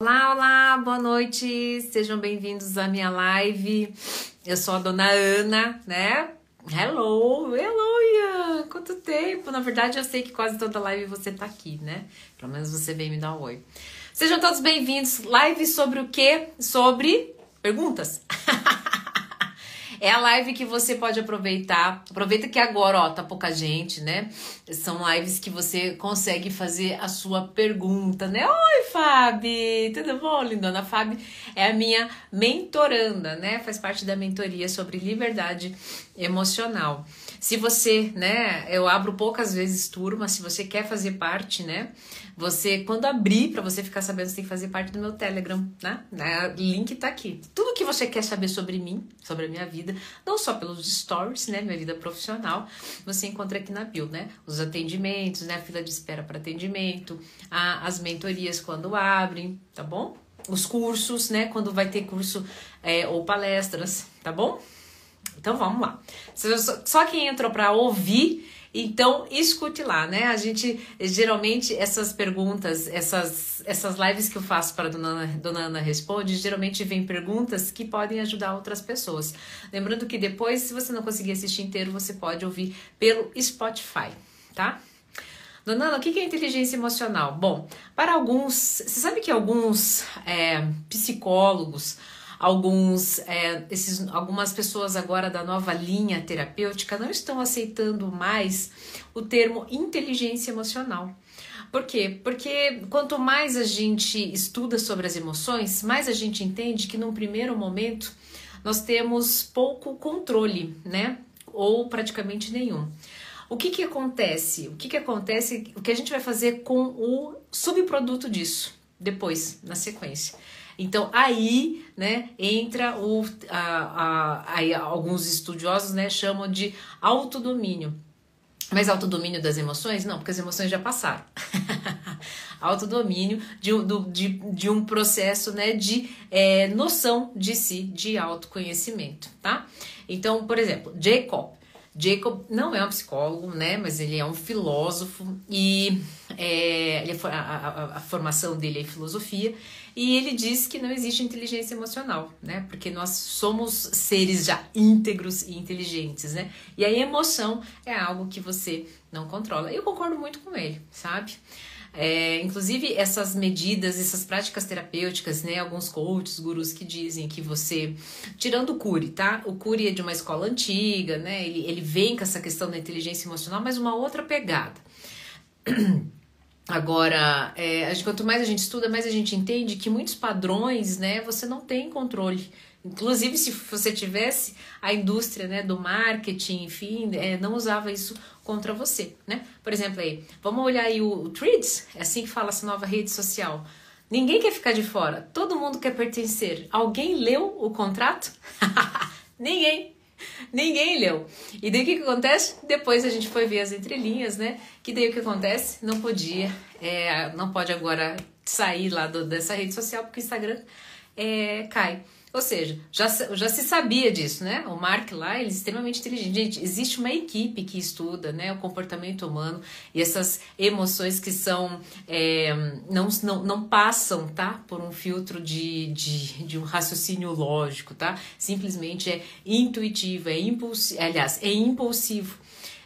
Olá, olá, boa noite, sejam bem-vindos à minha live. Eu sou a dona Ana, né? Hello, hello, Ian! Quanto tempo! Na verdade, eu sei que quase toda live você tá aqui, né? Pelo menos você vem me dar um oi. Sejam todos bem-vindos. Live sobre o quê? Sobre perguntas. É a live que você pode aproveitar. Aproveita que agora, ó, tá pouca gente, né? São lives que você consegue fazer a sua pergunta, né? Oi, Fábio! Tudo bom, lindona? Fábio é a minha mentoranda, né? Faz parte da mentoria sobre liberdade emocional. Se você, né, eu abro poucas vezes turma, se você quer fazer parte, né? Você, quando abrir, para você ficar sabendo, você tem que fazer parte do meu Telegram, né? O link tá aqui. Tudo que você quer saber sobre mim, sobre a minha vida, não só pelos stories, né? Minha vida profissional, você encontra aqui na bio, né? Os atendimentos, né? A fila de espera para atendimento, a, as mentorias quando abrem, tá bom? Os cursos, né? Quando vai ter curso é, ou palestras, tá bom? Então vamos lá. Só quem entrou para ouvir então, escute lá, né? A gente, geralmente, essas perguntas, essas, essas lives que eu faço para dona Ana, dona Ana Responde, geralmente vem perguntas que podem ajudar outras pessoas. Lembrando que depois, se você não conseguir assistir inteiro, você pode ouvir pelo Spotify, tá? Dona Ana, o que é inteligência emocional? Bom, para alguns, você sabe que alguns é, psicólogos, alguns é, esses, algumas pessoas agora da nova linha terapêutica não estão aceitando mais o termo inteligência emocional. Por quê? Porque quanto mais a gente estuda sobre as emoções, mais a gente entende que num primeiro momento nós temos pouco controle, né? Ou praticamente nenhum. O que que acontece? O que que acontece? O que a gente vai fazer com o subproduto disso depois, na sequência? Então aí, né, entra o a, a, alguns estudiosos, né, chamam de autodomínio. Mas autodomínio das emoções? Não, porque as emoções já passaram. autodomínio de, de, de um processo né, de é, noção de si, de autoconhecimento, tá? Então, por exemplo, Jacob. Jacob não é um psicólogo, né? Mas ele é um filósofo e é, ele, a, a, a formação dele é filosofia e ele diz que não existe inteligência emocional, né? Porque nós somos seres já íntegros e inteligentes, né? E a emoção é algo que você não controla. Eu concordo muito com ele, sabe? É, inclusive essas medidas, essas práticas terapêuticas, né? Alguns coaches, gurus que dizem que você, tirando o Cury, tá? O Cury é de uma escola antiga, né? Ele, ele vem com essa questão da inteligência emocional, mas uma outra pegada. Agora, é, quanto mais a gente estuda, mais a gente entende que muitos padrões, né, você não tem controle. Inclusive, se você tivesse a indústria, né, do marketing, enfim, é, não usava isso contra você, né? Por exemplo, aí, vamos olhar aí o, o Threads, é assim que fala essa nova rede social. Ninguém quer ficar de fora, todo mundo quer pertencer. Alguém leu o contrato? Ninguém. Ninguém leu. E daí o que, que acontece? Depois a gente foi ver as entrelinhas, né? Que daí o que acontece? Não podia, é, não pode agora sair lá do, dessa rede social porque o Instagram é, cai. Ou seja, já, já se sabia disso, né? O Mark lá, ele é extremamente inteligente. Gente, existe uma equipe que estuda né, o comportamento humano e essas emoções que são é, não, não, não passam, tá? Por um filtro de, de, de um raciocínio lógico, tá? Simplesmente é intuitivo, é impulsivo, aliás, é impulsivo.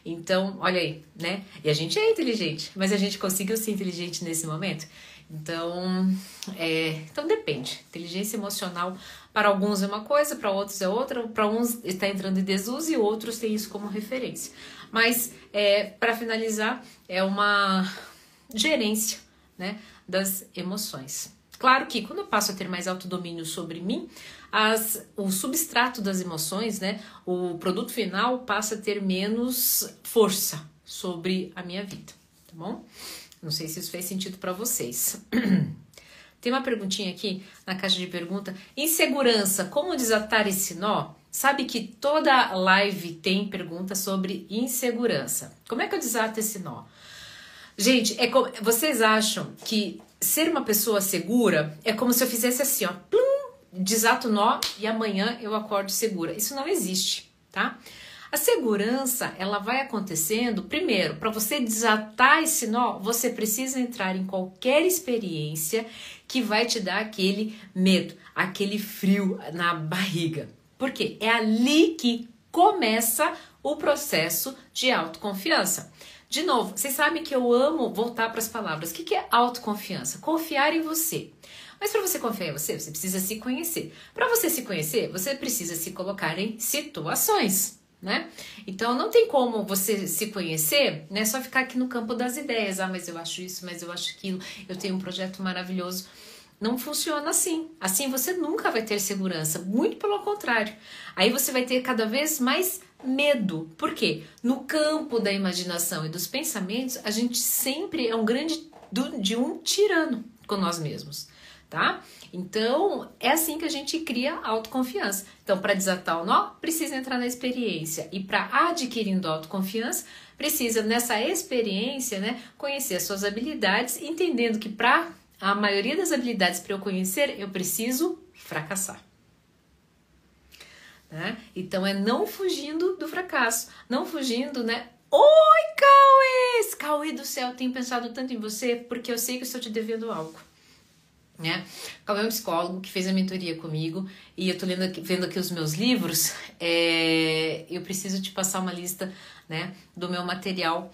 Então, olha aí, né? E a gente é inteligente, mas a gente conseguiu ser inteligente nesse momento? Então, é, então depende. Inteligência emocional para alguns é uma coisa, para outros é outra, para uns está entrando em desuso e outros têm isso como referência. Mas, é, para finalizar, é uma gerência né, das emoções. Claro que quando eu passo a ter mais autodomínio sobre mim, as, o substrato das emoções, né, o produto final passa a ter menos força sobre a minha vida, tá bom? Não sei se isso fez sentido para vocês. Tem uma perguntinha aqui na caixa de pergunta. Insegurança, como desatar esse nó? Sabe que toda live tem pergunta sobre insegurança. Como é que eu desato esse nó? Gente, é como, vocês acham que ser uma pessoa segura é como se eu fizesse assim, ó, plum, desato o nó e amanhã eu acordo segura. Isso não existe, tá? A segurança, ela vai acontecendo, primeiro, para você desatar esse nó, você precisa entrar em qualquer experiência que vai te dar aquele medo, aquele frio na barriga. Porque é ali que começa o processo de autoconfiança. De novo, vocês sabem que eu amo voltar para as palavras. O que é autoconfiança? Confiar em você. Mas para você confiar em você, você precisa se conhecer. Para você se conhecer, você precisa se colocar em situações, né? Então não tem como você se conhecer, né? Só ficar aqui no campo das ideias. Ah, mas eu acho isso, mas eu acho aquilo. Eu tenho um projeto maravilhoso. Não funciona assim. Assim você nunca vai ter segurança, muito pelo contrário. Aí você vai ter cada vez mais medo. Por quê? No campo da imaginação e dos pensamentos, a gente sempre é um grande de um tirano com nós mesmos, tá? Então, é assim que a gente cria autoconfiança. Então, para desatar o nó, precisa entrar na experiência. E para adquirindo autoconfiança, precisa nessa experiência, né, conhecer as suas habilidades, entendendo que para a maioria das habilidades para eu conhecer, eu preciso fracassar. Né? Então é não fugindo do fracasso, não fugindo, né? Oi, Cauê! Cauê do céu, tenho pensado tanto em você porque eu sei que estou te devendo algo. Né? Cauê é um psicólogo que fez a mentoria comigo e eu tô lendo aqui, vendo aqui os meus livros. É, eu preciso te passar uma lista, né, do meu material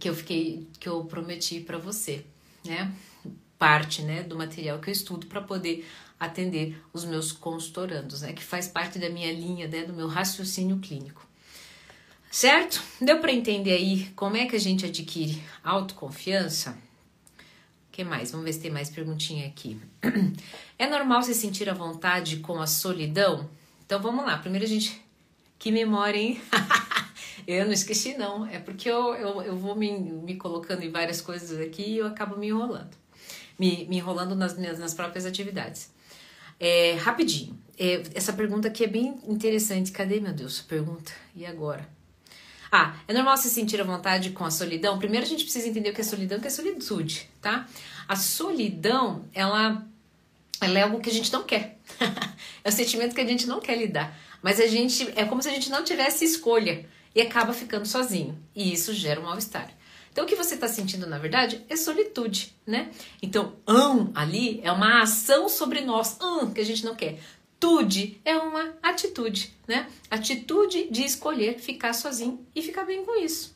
que eu fiquei, que eu prometi para você, né? Parte, né, do material que eu estudo para poder atender os meus consultorandos, né? Que faz parte da minha linha, né? Do meu raciocínio clínico. Certo? Deu para entender aí como é que a gente adquire autoconfiança? Que mais? Vamos ver se tem mais perguntinha aqui. É normal se sentir à vontade com a solidão? Então vamos lá. Primeiro a gente. Que memória, hein? eu não esqueci, não. É porque eu, eu, eu vou me, me colocando em várias coisas aqui e eu acabo me enrolando. Me, me enrolando nas minhas nas próprias atividades. É, rapidinho, é, essa pergunta aqui é bem interessante. Cadê, meu Deus, pergunta? E agora? Ah, é normal se sentir à vontade com a solidão? Primeiro a gente precisa entender o que é solidão, o que é solitude, tá? A solidão, ela, ela é algo que a gente não quer. é o sentimento que a gente não quer lidar. Mas a gente, é como se a gente não tivesse escolha e acaba ficando sozinho. E isso gera um mal-estar. Então, o que você está sentindo, na verdade, é solitude, né? Então, ão ali é uma ação sobre nós, ão, que a gente não quer. Tude é uma atitude, né? Atitude de escolher ficar sozinho e ficar bem com isso.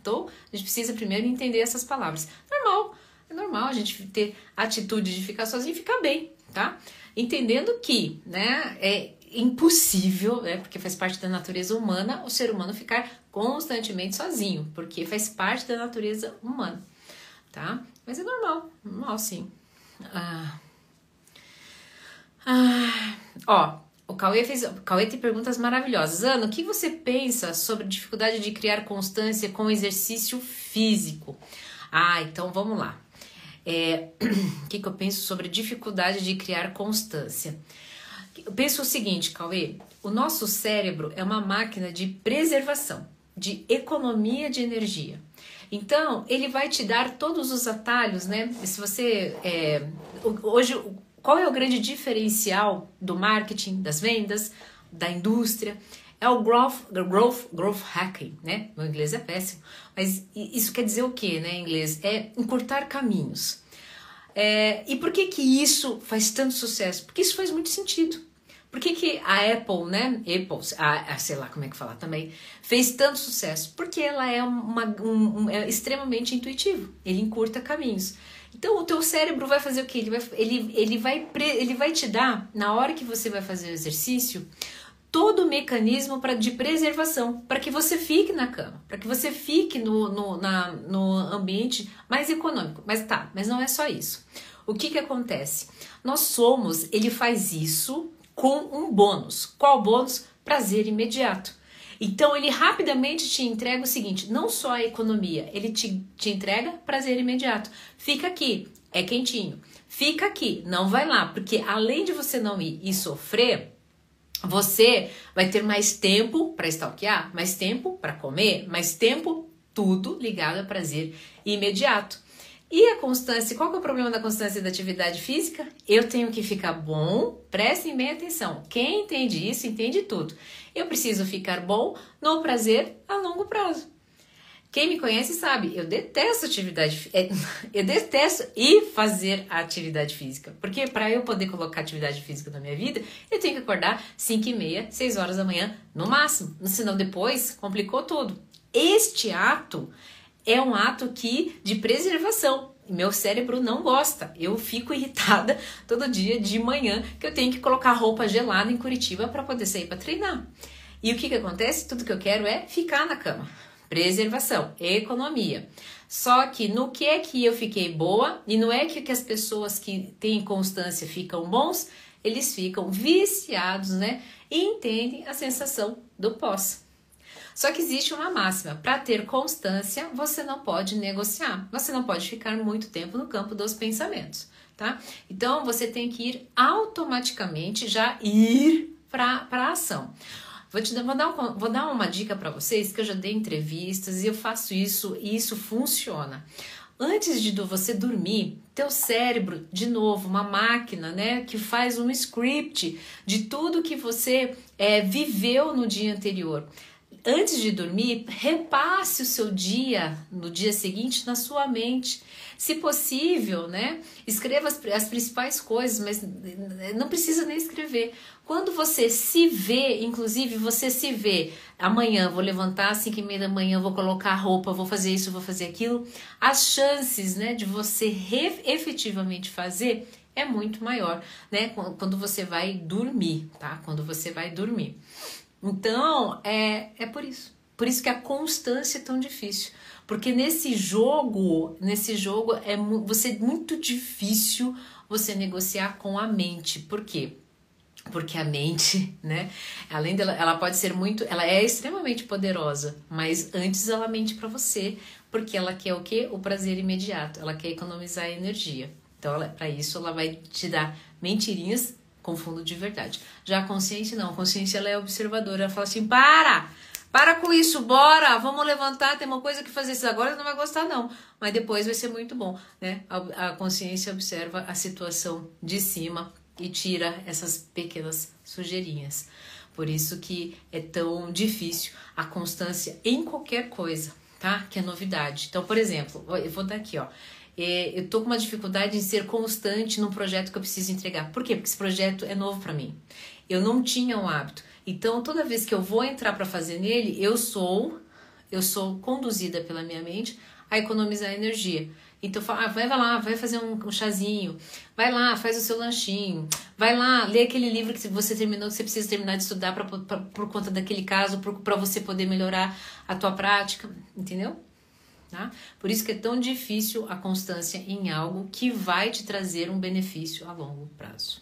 Então, a gente precisa primeiro entender essas palavras. Normal, é normal a gente ter atitude de ficar sozinho e ficar bem, tá? Entendendo que, né, é impossível, né, porque faz parte da natureza humana, o ser humano ficar constantemente sozinho, porque faz parte da natureza humana, tá? Mas é normal, normal sim. Ah. Ah. Ó, o Cauê fez. O Cauê tem perguntas maravilhosas. Ana, o que você pensa sobre dificuldade de criar constância com exercício físico? Ah, então vamos lá. É, o que, que eu penso sobre dificuldade de criar constância? Penso o seguinte, Cauê: o nosso cérebro é uma máquina de preservação, de economia de energia. Então, ele vai te dar todos os atalhos, né? Se você. É, hoje, qual é o grande diferencial do marketing, das vendas, da indústria? É o growth, growth, growth hacking, né? Meu inglês é péssimo, mas isso quer dizer o que, né, em inglês? É encurtar caminhos. É, e por que que isso faz tanto sucesso? Porque isso faz muito sentido. Por que, que a Apple, né? Apple, a, a, sei lá como é que falar também, fez tanto sucesso? Porque ela é, uma, um, um, é extremamente intuitivo. Ele encurta caminhos. Então o teu cérebro vai fazer o que? Ele vai, ele, ele, vai, ele vai te dar, na hora que você vai fazer o exercício, todo o mecanismo pra, de preservação, para que você fique na cama, para que você fique no, no, na, no ambiente mais econômico. Mas tá, mas não é só isso. O que que acontece? Nós somos, ele faz isso com um bônus. Qual bônus? Prazer imediato. Então ele rapidamente te entrega o seguinte: não só a economia, ele te, te entrega prazer imediato. Fica aqui, é quentinho. Fica aqui, não vai lá, porque além de você não ir e sofrer, você vai ter mais tempo para stalkear, mais tempo para comer, mais tempo, tudo ligado a prazer imediato. E a constância, qual que é o problema da constância da atividade física? Eu tenho que ficar bom, prestem bem atenção. Quem entende isso, entende tudo. Eu preciso ficar bom no prazer a longo prazo. Quem me conhece sabe, eu detesto atividade, é, eu detesto ir fazer a atividade física, porque para eu poder colocar atividade física na minha vida, eu tenho que acordar 5 e meia, 6 horas da manhã no máximo, senão depois complicou tudo. Este ato é um ato que de preservação. Meu cérebro não gosta. Eu fico irritada todo dia de manhã que eu tenho que colocar roupa gelada em Curitiba para poder sair para treinar. E o que que acontece? Tudo que eu quero é ficar na cama preservação, economia. Só que no que é que eu fiquei boa e não é que, que as pessoas que têm constância ficam bons, eles ficam viciados, né? E entendem a sensação do pós. Só que existe uma máxima: para ter constância, você não pode negociar, você não pode ficar muito tempo no campo dos pensamentos, tá? Então você tem que ir automaticamente já ir para a ação. Vou, te vou, dar, um, vou dar uma dica para vocês que eu já dei entrevistas e eu faço isso e isso funciona. Antes de você dormir, teu cérebro, de novo, uma máquina, né, que faz um script de tudo que você é, viveu no dia anterior antes de dormir, repasse o seu dia no dia seguinte na sua mente. Se possível, né? Escreva as, as, principais coisas, mas não precisa nem escrever. Quando você se vê, inclusive você se vê, amanhã vou levantar às 5 e meia da manhã, vou colocar roupa, vou fazer isso, vou fazer aquilo, as chances né, de você efetivamente fazer é muito maior, né? Quando você vai dormir, tá? Quando você vai dormir. Então, é, é por isso. Por isso que a constância é tão difícil. Porque nesse jogo, nesse jogo é você muito difícil você negociar com a mente. Por quê? porque a mente, né, além dela, ela pode ser muito, ela é extremamente poderosa, mas antes ela mente para você, porque ela quer o quê? O prazer imediato, ela quer economizar energia. Então, para isso, ela vai te dar mentirinhas com fundo de verdade. Já a consciência não, a consciência ela é observadora, ela fala assim: para! Para com isso, bora! Vamos levantar, tem uma coisa que fazer isso agora, não vai gostar, não. Mas depois vai ser muito bom, né? A, a consciência observa a situação de cima e tira essas pequenas sujeirinhas. Por isso que é tão difícil a constância em qualquer coisa, tá? Que é novidade. Então, por exemplo, eu vou dar aqui, ó. É, eu tô com uma dificuldade em ser constante num projeto que eu preciso entregar. Por quê? Porque esse projeto é novo para mim. Eu não tinha o um hábito. Então, toda vez que eu vou entrar para fazer nele, eu sou eu sou conduzida pela minha mente a economizar energia. Então fala, ah, vai lá, vai fazer um, um, chazinho, vai lá, faz o seu lanchinho, vai lá, lê aquele livro que você terminou, que você precisa terminar de estudar pra, pra por conta daquele caso, para você poder melhorar a tua prática, entendeu? Tá? Por isso que é tão difícil a constância em algo que vai te trazer um benefício a longo prazo.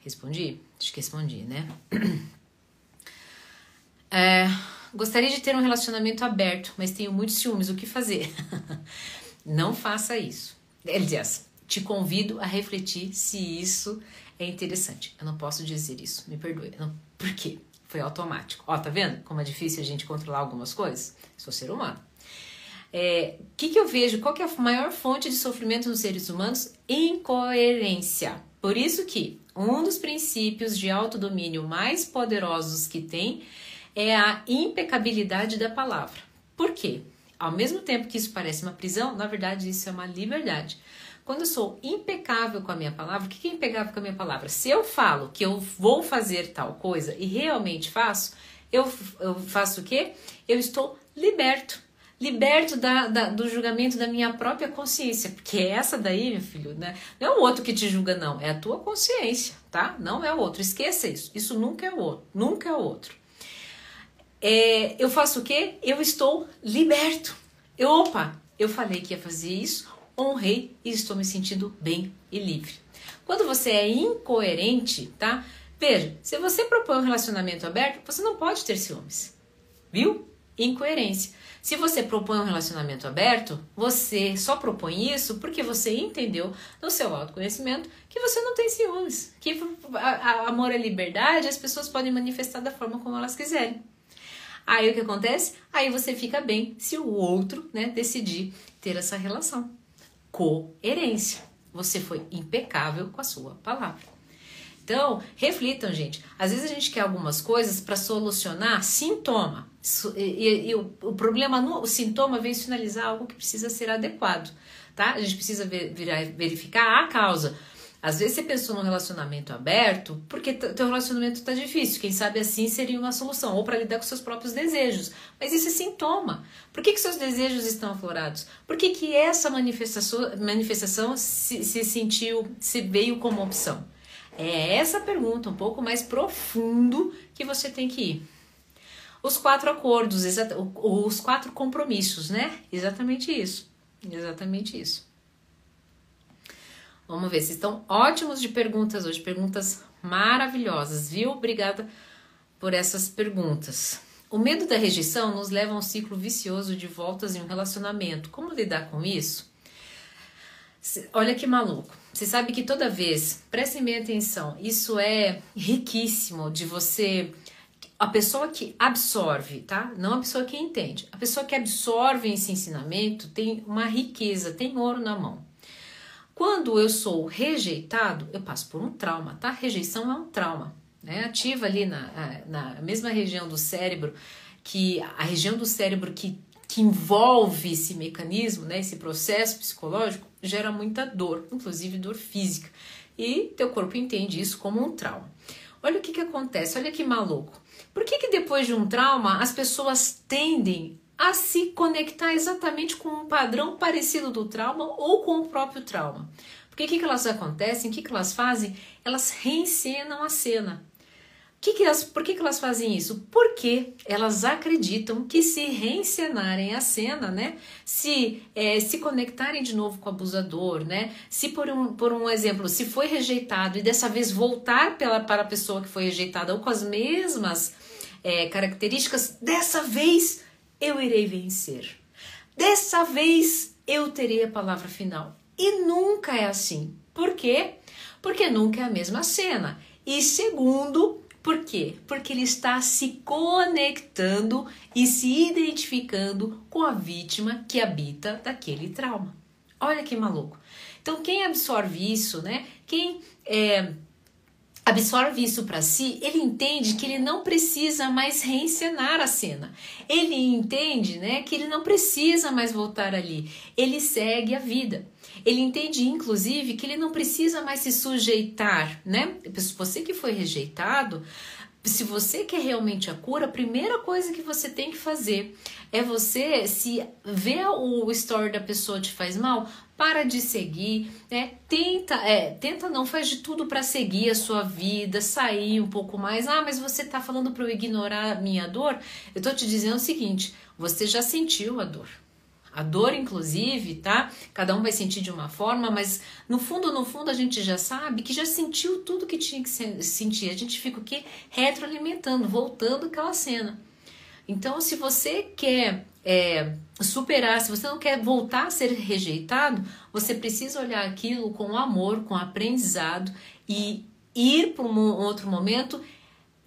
Respondi? Acho que respondi, né? É, gostaria de ter um relacionamento aberto, mas tenho muitos ciúmes. O que fazer? Não faça isso. Aliás, te convido a refletir se isso é interessante. Eu não posso dizer isso, me perdoe. Não, por quê? Foi automático. Ó, tá vendo como é difícil a gente controlar algumas coisas? Sou ser humano. O é, que, que eu vejo? Qual que é a maior fonte de sofrimento nos seres humanos? Incoerência. Por isso que um dos princípios de autodomínio mais poderosos que tem é a impecabilidade da palavra. Por quê? Ao mesmo tempo que isso parece uma prisão, na verdade isso é uma liberdade. Quando eu sou impecável com a minha palavra, o que é impecável com a minha palavra? Se eu falo que eu vou fazer tal coisa e realmente faço, eu, eu faço o quê? Eu estou liberto. Liberto da, da, do julgamento da minha própria consciência. Porque essa daí, meu filho, né? Não é o outro que te julga, não. É a tua consciência, tá? Não é o outro. Esqueça isso. Isso nunca é o outro. Nunca é o outro é, eu faço o quê? Eu estou liberto. Eu, opa, eu falei que ia fazer isso, honrei e estou me sentindo bem e livre. Quando você é incoerente, tá? Veja, se você propõe um relacionamento aberto, você não pode ter ciúmes. Viu? Incoerência. Se você propõe um relacionamento aberto, você só propõe isso porque você entendeu no seu autoconhecimento que você não tem ciúmes, que amor é liberdade, as pessoas podem manifestar da forma como elas quiserem. Aí o que acontece? Aí você fica bem se o outro, né, decidir ter essa relação. Coerência. Você foi impecável com a sua palavra. Então, reflitam, gente. Às vezes a gente quer algumas coisas para solucionar sintoma. E, e, o, o, problema o sintoma vem sinalizar algo que precisa ser adequado, tá? A gente precisa ver, verificar a causa. Às vezes você pensou num relacionamento aberto porque teu relacionamento tá difícil. Quem sabe assim seria uma solução, ou para lidar com seus próprios desejos. Mas isso é sintoma. Por que, que seus desejos estão aflorados? Por que, que essa manifestação, manifestação se, se sentiu, se veio como opção? É essa pergunta um pouco mais profundo que você tem que ir. Os quatro acordos, os quatro compromissos, né? Exatamente isso. Exatamente isso. Vamos ver, vocês estão ótimos de perguntas hoje, perguntas maravilhosas, viu? Obrigada por essas perguntas. O medo da rejeição nos leva a um ciclo vicioso de voltas em um relacionamento. Como lidar com isso? Olha que maluco. Você sabe que toda vez, prestem bem atenção, isso é riquíssimo de você. A pessoa que absorve, tá? Não a pessoa que entende. A pessoa que absorve esse ensinamento tem uma riqueza, tem ouro na mão. Quando eu sou rejeitado, eu passo por um trauma, tá? Rejeição é um trauma, né? Ativa ali na, na mesma região do cérebro, que a região do cérebro que que envolve esse mecanismo, né, esse processo psicológico, gera muita dor, inclusive dor física. E teu corpo entende isso como um trauma. Olha o que, que acontece, olha que maluco. Por que, que depois de um trauma as pessoas tendem a se conectar exatamente com um padrão parecido do trauma ou com o próprio trauma? Porque o que, que elas acontecem, o que, que elas fazem? Elas reencenam a cena. Que que elas, por que, que elas fazem isso? Porque elas acreditam que se reencenarem a cena, né? Se é, se conectarem de novo com o abusador, né? Se por um, por um exemplo, se foi rejeitado e dessa vez voltar pela, para a pessoa que foi rejeitada ou com as mesmas é, características, dessa vez eu irei vencer. Dessa vez eu terei a palavra final. E nunca é assim. Por quê? Porque nunca é a mesma cena. E segundo, por quê? Porque ele está se conectando e se identificando com a vítima que habita daquele trauma. Olha que maluco. Então, quem absorve isso, né? Quem é, absorve isso para si, ele entende que ele não precisa mais reencenar a cena. Ele entende, né, que ele não precisa mais voltar ali. Ele segue a vida. Ele entende, inclusive, que ele não precisa mais se sujeitar, né? Você que foi rejeitado, se você quer realmente a cura, a primeira coisa que você tem que fazer é você se ver o story da pessoa te faz mal, para de seguir, né? Tenta, é, tenta não faz de tudo para seguir a sua vida, sair um pouco mais. Ah, mas você tá falando para eu ignorar minha dor? Eu tô te dizendo o seguinte, você já sentiu a dor. A dor, inclusive, tá? Cada um vai sentir de uma forma, mas no fundo, no fundo, a gente já sabe que já sentiu tudo que tinha que sentir. A gente fica o quê? Retroalimentando, voltando aquela cena. Então, se você quer é, superar, se você não quer voltar a ser rejeitado, você precisa olhar aquilo com amor, com aprendizado e ir para um outro momento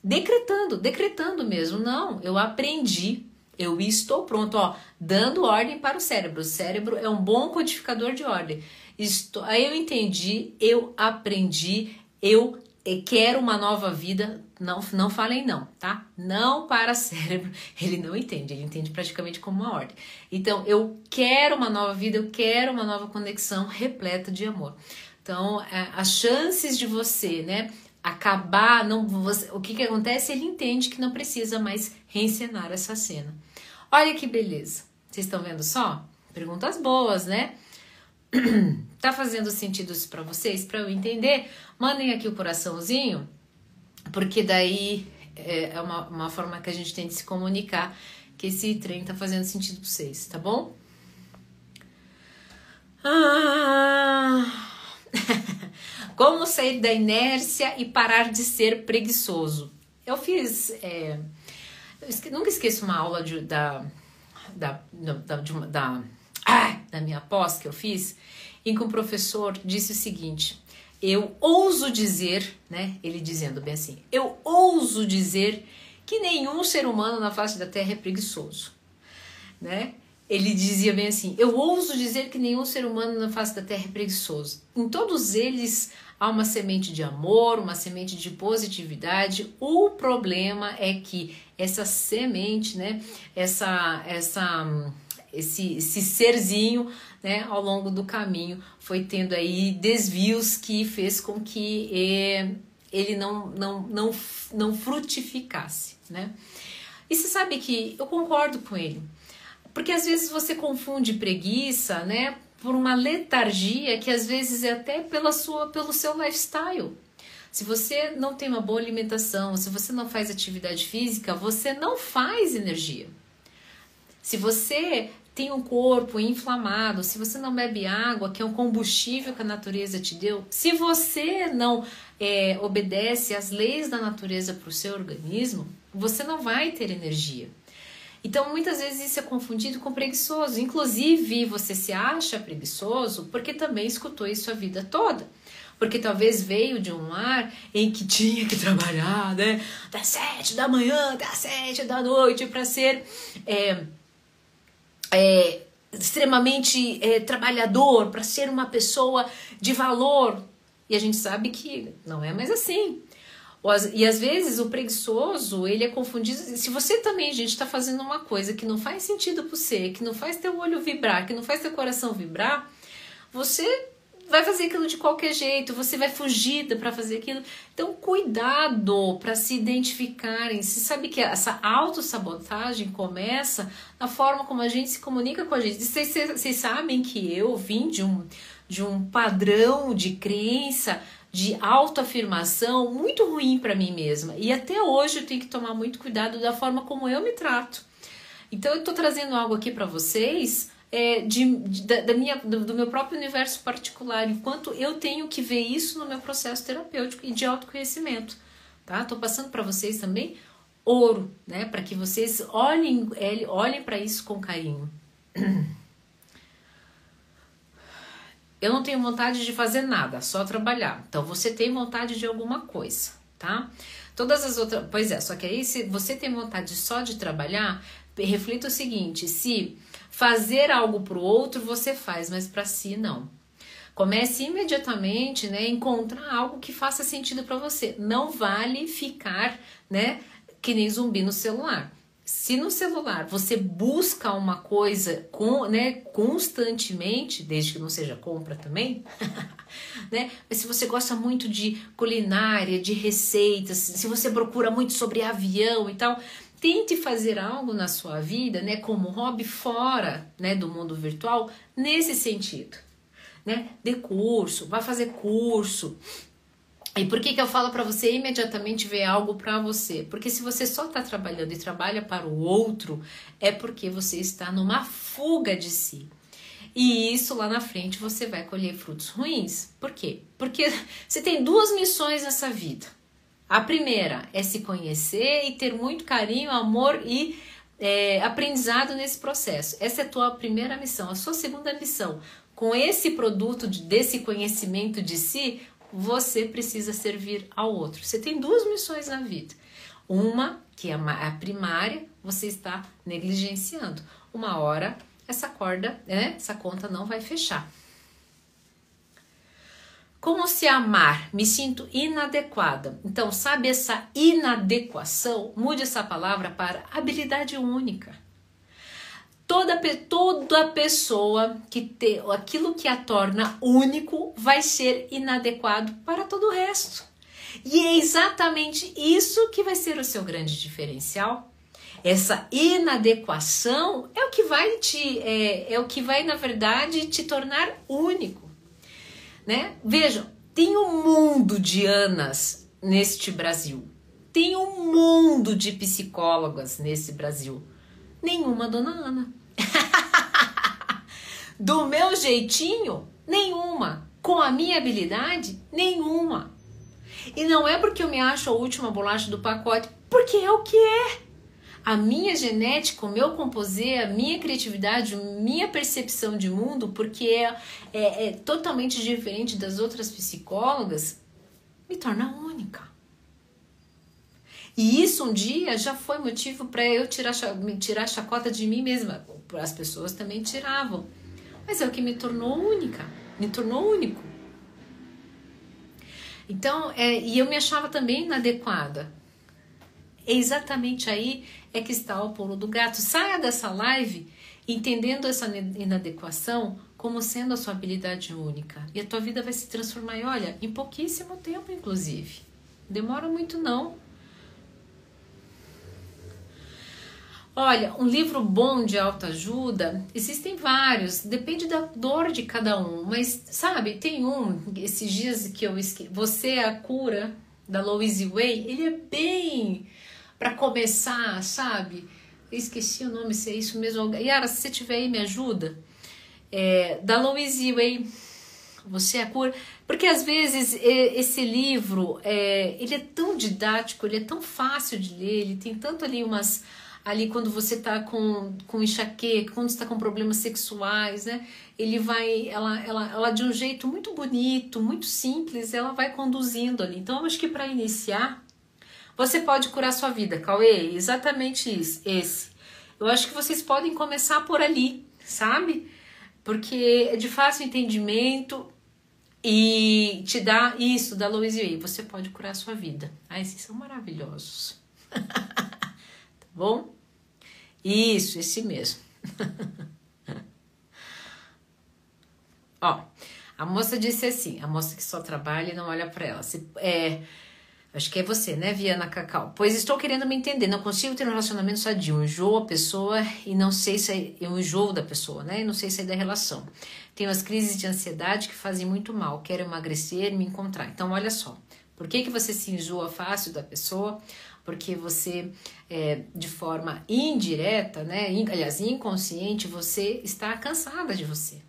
decretando, decretando mesmo. Não, eu aprendi, eu estou pronto, ó, dando ordem para o cérebro. O cérebro é um bom codificador de ordem. Estou, aí eu entendi, eu aprendi, eu quero uma nova vida. Não, não falem não, tá? Não para cérebro. Ele não entende, ele entende praticamente como uma ordem. Então, eu quero uma nova vida, eu quero uma nova conexão repleta de amor. Então, é, as chances de você, né, acabar, não, você, o que que acontece? Ele entende que não precisa mais reencenar essa cena. Olha que beleza. Vocês estão vendo só? Perguntas boas, né? tá fazendo sentido isso para vocês? Para eu entender, mandem aqui o coraçãozinho, porque daí é, é uma, uma forma que a gente tem de se comunicar que esse trem tá fazendo sentido para vocês, tá bom? Ah... Como sair da inércia e parar de ser preguiçoso? Eu fiz. É, eu nunca esqueço uma aula de, da, da, da, de uma, da, ah, da minha pós que eu fiz, em que um professor disse o seguinte: eu ouso dizer, né? Ele dizendo bem assim, eu ouso dizer que nenhum ser humano na face da Terra é preguiçoso, né? ele dizia bem assim: Eu ouso dizer que nenhum ser humano na face da terra é preguiçoso. Em todos eles há uma semente de amor, uma semente de positividade. O problema é que essa semente, né, essa, essa, esse, esse serzinho, né, ao longo do caminho, foi tendo aí desvios que fez com que eh, ele não, não, não, não frutificasse, né? E você sabe que eu concordo com ele. Porque às vezes você confunde preguiça, né, por uma letargia que às vezes é até pela sua, pelo seu lifestyle. Se você não tem uma boa alimentação, se você não faz atividade física, você não faz energia. Se você tem um corpo inflamado, se você não bebe água, que é um combustível que a natureza te deu, se você não é, obedece às leis da natureza para o seu organismo, você não vai ter energia. Então, muitas vezes isso é confundido com preguiçoso. Inclusive, você se acha preguiçoso porque também escutou isso a vida toda. Porque talvez veio de um lar em que tinha que trabalhar, né? Das sete da manhã até as sete da noite para ser é, é, extremamente é, trabalhador, para ser uma pessoa de valor. E a gente sabe que não é mais assim. E às vezes o preguiçoso, ele é confundido. Se você também, gente, está fazendo uma coisa que não faz sentido para você, que não faz teu olho vibrar, que não faz teu coração vibrar, você vai fazer aquilo de qualquer jeito, você vai fugir para fazer aquilo. Então, cuidado para se identificarem. Você sabe que essa autossabotagem começa na forma como a gente se comunica com a gente. Vocês, vocês sabem que eu vim de um, de um padrão de crença de autoafirmação muito ruim para mim mesma. E até hoje eu tenho que tomar muito cuidado da forma como eu me trato. Então eu estou trazendo algo aqui para vocês é, de, de, da, minha, do, do, meu próprio universo particular, enquanto eu tenho que ver isso no meu processo terapêutico e de autoconhecimento. Tá? Tô passando para vocês também ouro, né? Para que vocês olhem, olhem para isso com carinho. eu não tenho vontade de fazer nada, só trabalhar. Então você tem vontade de alguma coisa, tá? Todas as outras, pois é, só que aí se você tem vontade só de trabalhar, reflita o seguinte: se fazer algo para o outro você faz, mas para si não. Comece imediatamente, né, encontrar algo que faça sentido para você. Não vale ficar, né, que nem zumbi no celular se no celular você busca uma coisa com, né, constantemente, desde que não seja compra também, né? Mas se você gosta muito de culinária, de receitas, se você procura muito sobre avião e tal, tente fazer algo na sua vida, né, como hobby fora, né, do mundo virtual, nesse sentido, né? De curso, vá fazer curso, e por que, que eu falo para você imediatamente ver algo para você? Porque se você só está trabalhando e trabalha para o outro, é porque você está numa fuga de si. E isso lá na frente você vai colher frutos ruins. Por quê? Porque você tem duas missões nessa vida. A primeira é se conhecer e ter muito carinho, amor e é, aprendizado nesse processo. Essa é a tua primeira missão. A sua segunda missão, com esse produto de, desse conhecimento de si, você precisa servir ao outro. Você tem duas missões na vida. Uma, que é a primária, você está negligenciando. Uma hora essa corda, né, essa conta não vai fechar. Como se amar? Me sinto inadequada. Então, sabe essa inadequação? Mude essa palavra para habilidade única toda, toda pessoa que tem aquilo que a torna único vai ser inadequado para todo o resto. E é exatamente isso que vai ser o seu grande diferencial. Essa inadequação é o que vai te é, é o que vai na verdade te tornar único, né? Vejam, tem um mundo de Anas neste Brasil. Tem um mundo de psicólogas nesse Brasil. Nenhuma dona Ana. Do meu jeitinho? Nenhuma. Com a minha habilidade? Nenhuma. E não é porque eu me acho a última bolacha do pacote, porque é o que é. A minha genética, o meu composê, a minha criatividade, a minha percepção de mundo, porque é, é, é totalmente diferente das outras psicólogas, me torna única. E isso um dia já foi motivo para eu tirar, tirar a chacota de mim mesma. As pessoas também tiravam. Mas é o que me tornou única, me tornou único. Então, é, e eu me achava também inadequada. É exatamente aí é que está o pulo do gato. Saia dessa live entendendo essa inadequação como sendo a sua habilidade única. E a tua vida vai se transformar, e olha, em pouquíssimo tempo, inclusive. Demora muito não. Olha, um livro bom de autoajuda, existem vários, depende da dor de cada um, mas sabe, tem um, esses dias que eu esqueci, Você é a Cura, da Louise Way, ele é bem para começar, sabe? Esqueci o nome, se é isso mesmo. Yara, se você tiver aí, me ajuda. É, da Louise Way, Você é a Cura. Porque às vezes esse livro, é, ele é tão didático, ele é tão fácil de ler, ele tem tanto ali umas ali quando você está com, com enxaqueca, quando está com problemas sexuais, né? Ele vai, ela, ela, ela de um jeito muito bonito, muito simples, ela vai conduzindo ali. Então, eu acho que para iniciar, você pode curar sua vida, Cauê, exatamente isso, esse. Eu acho que vocês podem começar por ali, sabe? Porque é de fácil entendimento e te dá isso da Louise Hay. Você pode curar sua vida. Ah, esses são maravilhosos. tá bom? Isso, esse mesmo. Ó, a moça disse assim, a moça que só trabalha e não olha para ela. Se, é, acho que é você, né, Viana Cacau? Pois estou querendo me entender, não consigo ter um relacionamento sadio. Enjoo a pessoa e não sei sair, eu enjoo da pessoa, né? E não sei sair da relação. Tenho as crises de ansiedade que fazem muito mal. Quero emagrecer, me encontrar. Então, olha só. Por que, que você se enjoa fácil da pessoa? porque você, é, de forma indireta, né, aliás, inconsciente, você está cansada de você.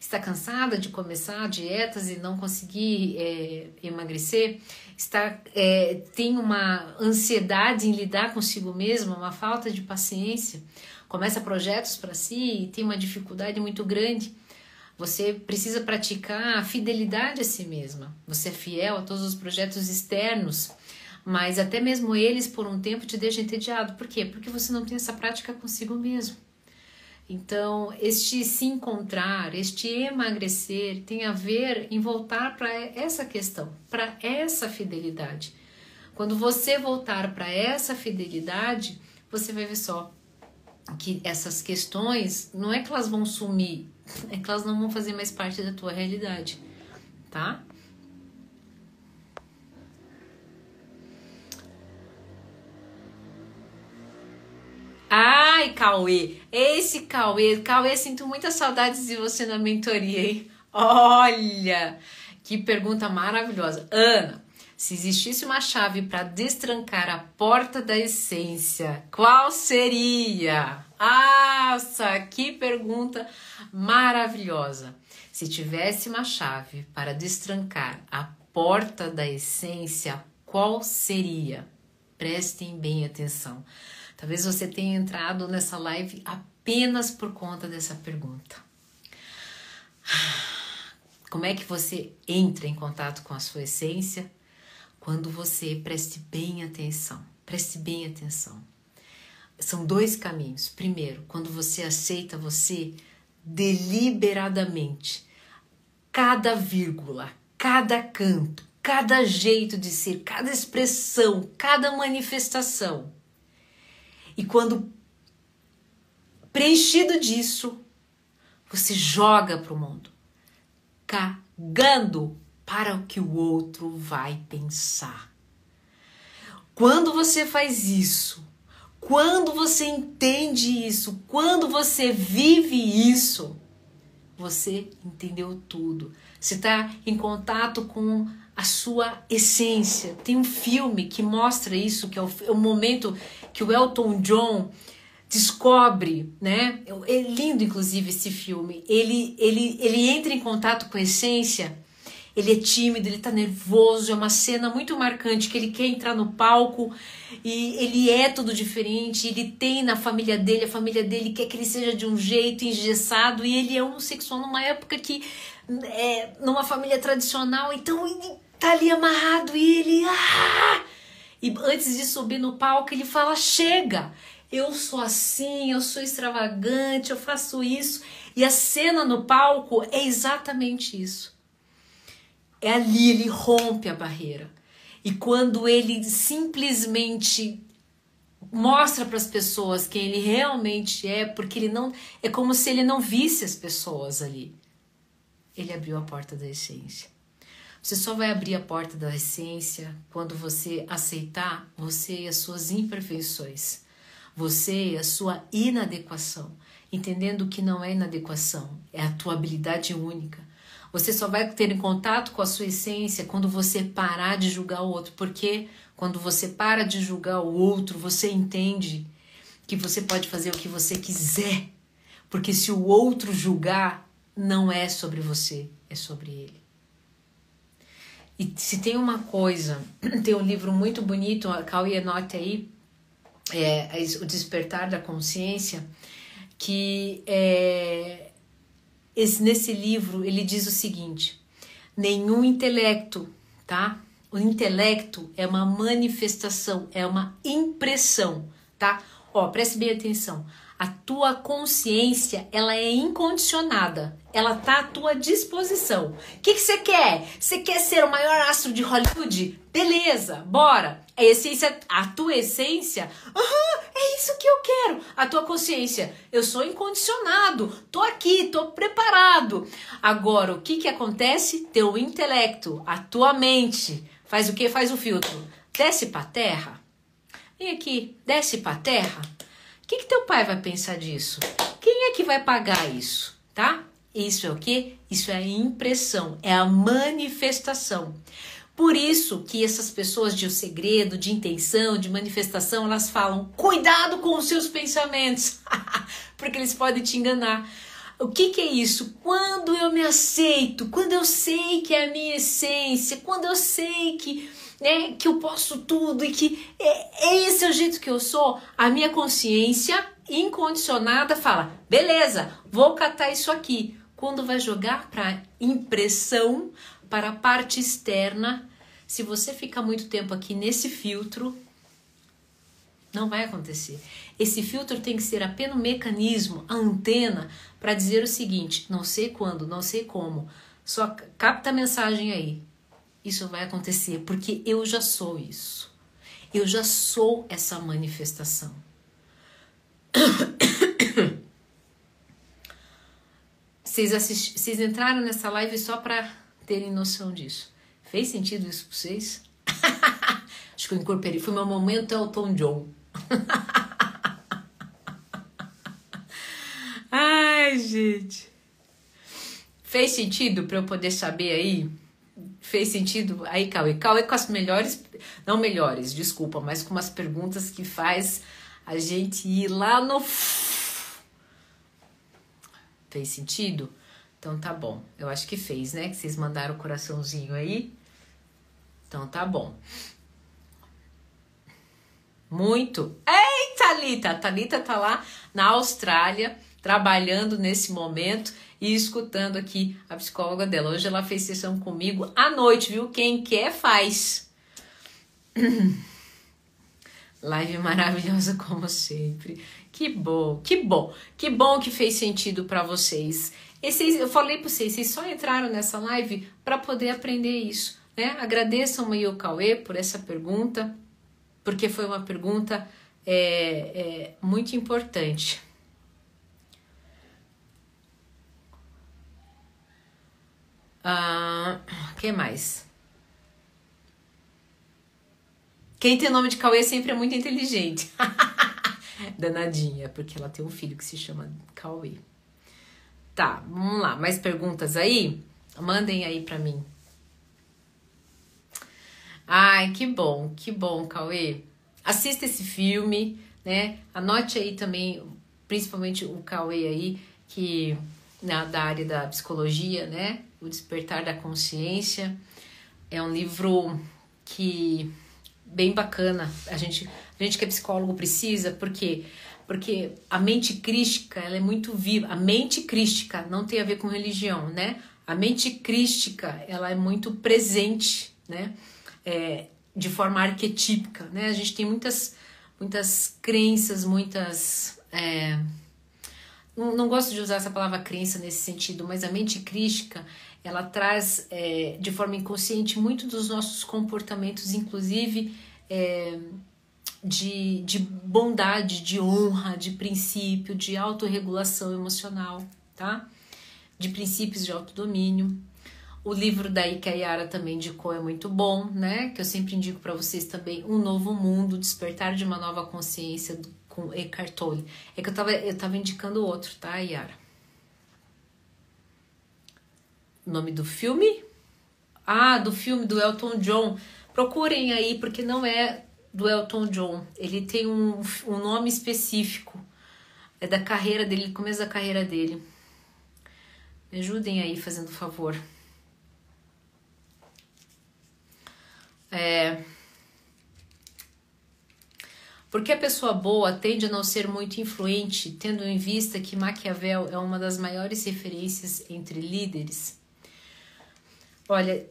Está cansada de começar dietas e não conseguir é, emagrecer? Está, é, tem uma ansiedade em lidar consigo mesma, uma falta de paciência? Começa projetos para si e tem uma dificuldade muito grande. Você precisa praticar a fidelidade a si mesma. Você é fiel a todos os projetos externos mas até mesmo eles por um tempo te deixam entediado. Por quê? Porque você não tem essa prática consigo mesmo. Então, este se encontrar, este emagrecer tem a ver em voltar para essa questão, para essa fidelidade. Quando você voltar para essa fidelidade, você vai ver só que essas questões não é que elas vão sumir, é que elas não vão fazer mais parte da tua realidade, tá? Ai, Cauê, esse Cauê, Cauê, sinto muitas saudades de você na mentoria, hein? Olha, que pergunta maravilhosa. Ana, se existisse uma chave para destrancar a porta da essência, qual seria? Nossa, que pergunta maravilhosa. Se tivesse uma chave para destrancar a porta da essência, qual seria? Prestem bem atenção. Talvez você tenha entrado nessa live apenas por conta dessa pergunta. Como é que você entra em contato com a sua essência? Quando você preste bem atenção. Preste bem atenção. São dois caminhos. Primeiro, quando você aceita você deliberadamente, cada vírgula, cada canto, cada jeito de ser, cada expressão, cada manifestação e quando preenchido disso, você joga para o mundo, cagando para o que o outro vai pensar. Quando você faz isso, quando você entende isso, quando você vive isso, você entendeu tudo. Você está em contato com a sua essência. Tem um filme que mostra isso, que é o, é o momento que o Elton John descobre, né? É lindo, inclusive, esse filme. Ele, ele, ele entra em contato com a essência. Ele é tímido, ele tá nervoso. É uma cena muito marcante que ele quer entrar no palco e ele é tudo diferente. Ele tem na família dele, a família dele quer que ele seja de um jeito engessado e ele é homossexual numa época que é numa família tradicional. Então ele tá ali amarrado e ele ah! E antes de subir no palco, ele fala: chega, eu sou assim, eu sou extravagante, eu faço isso. E a cena no palco é exatamente isso. É ali, ele rompe a barreira. E quando ele simplesmente mostra para as pessoas quem ele realmente é, porque ele não é como se ele não visse as pessoas ali. Ele abriu a porta da essência. Você só vai abrir a porta da essência quando você aceitar você e as suas imperfeições, você e a sua inadequação, entendendo que não é inadequação, é a tua habilidade única. Você só vai ter contato com a sua essência quando você parar de julgar o outro, porque quando você para de julgar o outro, você entende que você pode fazer o que você quiser, porque se o outro julgar, não é sobre você, é sobre ele. E se tem uma coisa, tem um livro muito bonito, Cauê anote aí, é, O Despertar da Consciência, que é, esse, nesse livro ele diz o seguinte: nenhum intelecto, tá? O intelecto é uma manifestação, é uma impressão, tá? Ó, preste bem atenção a tua consciência ela é incondicionada, ela tá à tua disposição. O que você quer? Você quer ser o maior astro de Hollywood? Beleza, bora. A essência, a tua essência, uhum, é isso que eu quero. A tua consciência, eu sou incondicionado, tô aqui, tô preparado. Agora, o que que acontece? Teu intelecto, a tua mente, faz o que? Faz o filtro. Desce para terra. Vem aqui, desce para terra que, que teu pai vai pensar disso? Quem é que vai pagar isso, tá? Isso é o que? Isso é a impressão, é a manifestação. Por isso que essas pessoas de o segredo, de intenção, de manifestação, elas falam: cuidado com os seus pensamentos, porque eles podem te enganar. O que, que é isso? Quando eu me aceito, quando eu sei que é a minha essência, quando eu sei que né, que eu posso tudo e que é, é esse é o jeito que eu sou, a minha consciência incondicionada fala: beleza, vou catar isso aqui. Quando vai jogar para impressão, para a parte externa, se você ficar muito tempo aqui nesse filtro, não vai acontecer. Esse filtro tem que ser apenas um mecanismo, a antena, para dizer o seguinte: não sei quando, não sei como, só capta a mensagem aí isso vai acontecer, porque eu já sou isso. Eu já sou essa manifestação. Vocês, assisti vocês entraram nessa live só para terem noção disso. Fez sentido isso para vocês? Acho que eu incorporei. Foi meu momento Elton John. Ai, gente. Fez sentido para eu poder saber aí Fez sentido? Aí, Cauê. Cauê com as melhores, não melhores, desculpa, mas com umas perguntas que faz a gente ir lá no. Fez sentido? Então tá bom. Eu acho que fez, né? Que vocês mandaram o coraçãozinho aí. Então tá bom. Muito. Ei, Thalita! A Thalita tá lá na Austrália, trabalhando nesse momento e escutando aqui a psicóloga dela. Hoje ela fez sessão comigo à noite, viu? Quem quer faz. Live maravilhosa como sempre. Que bom, que bom, que bom que fez sentido para vocês. Esses, eu falei para vocês, vocês só entraram nessa live para poder aprender isso, né? Agradeçam aí o Cauê por essa pergunta, porque foi uma pergunta é, é, muito importante. Ah, que mais? Quem tem nome de Cauê sempre é muito inteligente. Danadinha, porque ela tem um filho que se chama Cauê. Tá, vamos lá. Mais perguntas aí? Mandem aí pra mim. Ai, que bom, que bom, Cauê. Assista esse filme, né? Anote aí também, principalmente o Cauê aí, que na, da área da psicologia, né? O Despertar da Consciência. É um livro que bem bacana. A gente, a gente que é psicólogo precisa, porque porque a mente crística ela é muito viva. A mente crística não tem a ver com religião, né? A mente crística ela é muito presente, né? É, de forma arquetípica, né? A gente tem muitas, muitas crenças, muitas. É, não, não, gosto de usar essa palavra crença nesse sentido, mas a mente crítica ela traz é, de forma inconsciente muito dos nossos comportamentos, inclusive é, de, de bondade, de honra, de princípio, de autorregulação emocional, tá? De princípios de autodomínio. O livro da Ika Yara também indicou, é muito bom, né? Que eu sempre indico para vocês também, Um Novo Mundo, Despertar de uma Nova Consciência, com Eckhart Tolle. É que eu tava, eu tava indicando outro, tá, Yara? O nome do filme? Ah, do filme do Elton John. Procurem aí, porque não é do Elton John. Ele tem um, um nome específico. É da carreira dele, começo da carreira dele. Me ajudem aí, fazendo favor. É... Porque a pessoa boa tende a não ser muito influente, tendo em vista que Maquiavel é uma das maiores referências entre líderes? Olha,